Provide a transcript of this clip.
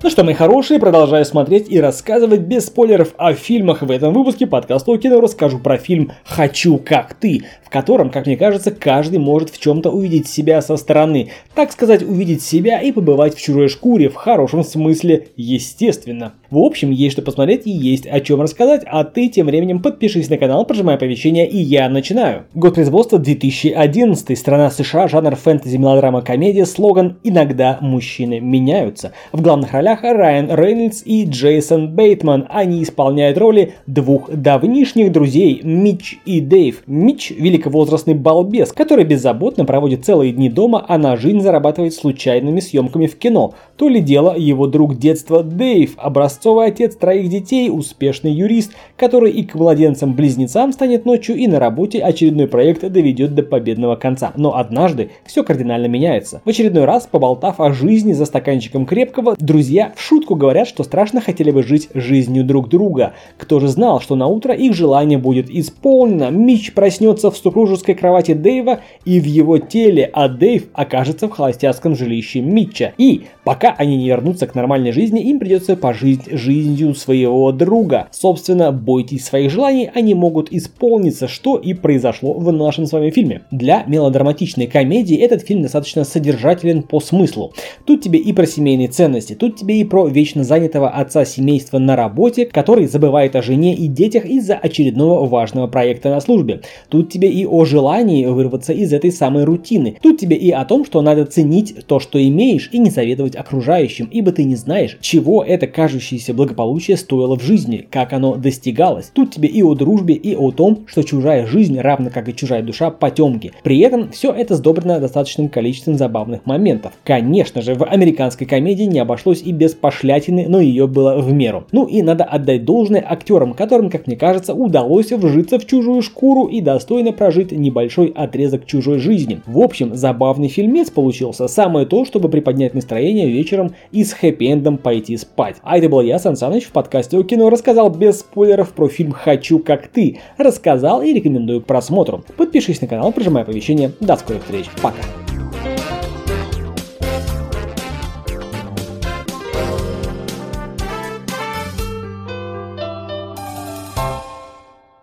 Ну что, мои хорошие, продолжаю смотреть и рассказывать без спойлеров о фильмах. В этом выпуске подкаста о кино расскажу про фильм «Хочу как ты», в котором, как мне кажется, каждый может в чем-то увидеть себя со стороны. Так сказать, увидеть себя и побывать в чужой шкуре, в хорошем смысле, естественно. В общем, есть что посмотреть и есть о чем рассказать, а ты тем временем подпишись на канал, прожимай оповещения и я начинаю. Год производства 2011, страна США, жанр фэнтези, мелодрама, комедия, слоган «Иногда мужчины меняются». В главных ролях Райан Рейнольдс и Джейсон Бейтман. Они исполняют роли двух давнишних друзей Митч и Дэйв. Митч – великовозрастный балбес, который беззаботно проводит целые дни дома, а на жизнь зарабатывает случайными съемками в кино. То ли дело его друг детства Дэйв, образцовый образцовый отец троих детей, успешный юрист, который и к младенцам-близнецам станет ночью и на работе очередной проект доведет до победного конца. Но однажды все кардинально меняется. В очередной раз, поболтав о жизни за стаканчиком крепкого, друзья в шутку говорят, что страшно хотели бы жить жизнью друг друга. Кто же знал, что на утро их желание будет исполнено. Мич проснется в супружеской кровати Дэйва и в его теле, а Дэйв окажется в холостяцком жилище Митча. И пока они не вернутся к нормальной жизни, им придется пожить жизнью своего друга. Собственно, бойтесь своих желаний, они могут исполниться, что и произошло в нашем с вами фильме. Для мелодраматичной комедии этот фильм достаточно содержателен по смыслу. Тут тебе и про семейные ценности, тут тебе и про вечно занятого отца семейства на работе, который забывает о жене и детях из-за очередного важного проекта на службе. Тут тебе и о желании вырваться из этой самой рутины. Тут тебе и о том, что надо ценить то, что имеешь, и не советовать окружающим, ибо ты не знаешь, чего это кажущееся кажущееся благополучие стоило в жизни, как оно достигалось. Тут тебе и о дружбе, и о том, что чужая жизнь, равно как и чужая душа, потемки. При этом все это сдобрено достаточным количеством забавных моментов. Конечно же, в американской комедии не обошлось и без пошлятины, но ее было в меру. Ну и надо отдать должное актерам, которым, как мне кажется, удалось вжиться в чужую шкуру и достойно прожить небольшой отрезок чужой жизни. В общем, забавный фильмец получился. Самое то, чтобы приподнять настроение вечером и с хэппи-эндом пойти спать. А это было я, Сан Саныч, в подкасте о кино рассказал без спойлеров про фильм «Хочу как ты». Рассказал и рекомендую к просмотру. Подпишись на канал, прожимай оповещения. До скорых встреч. Пока.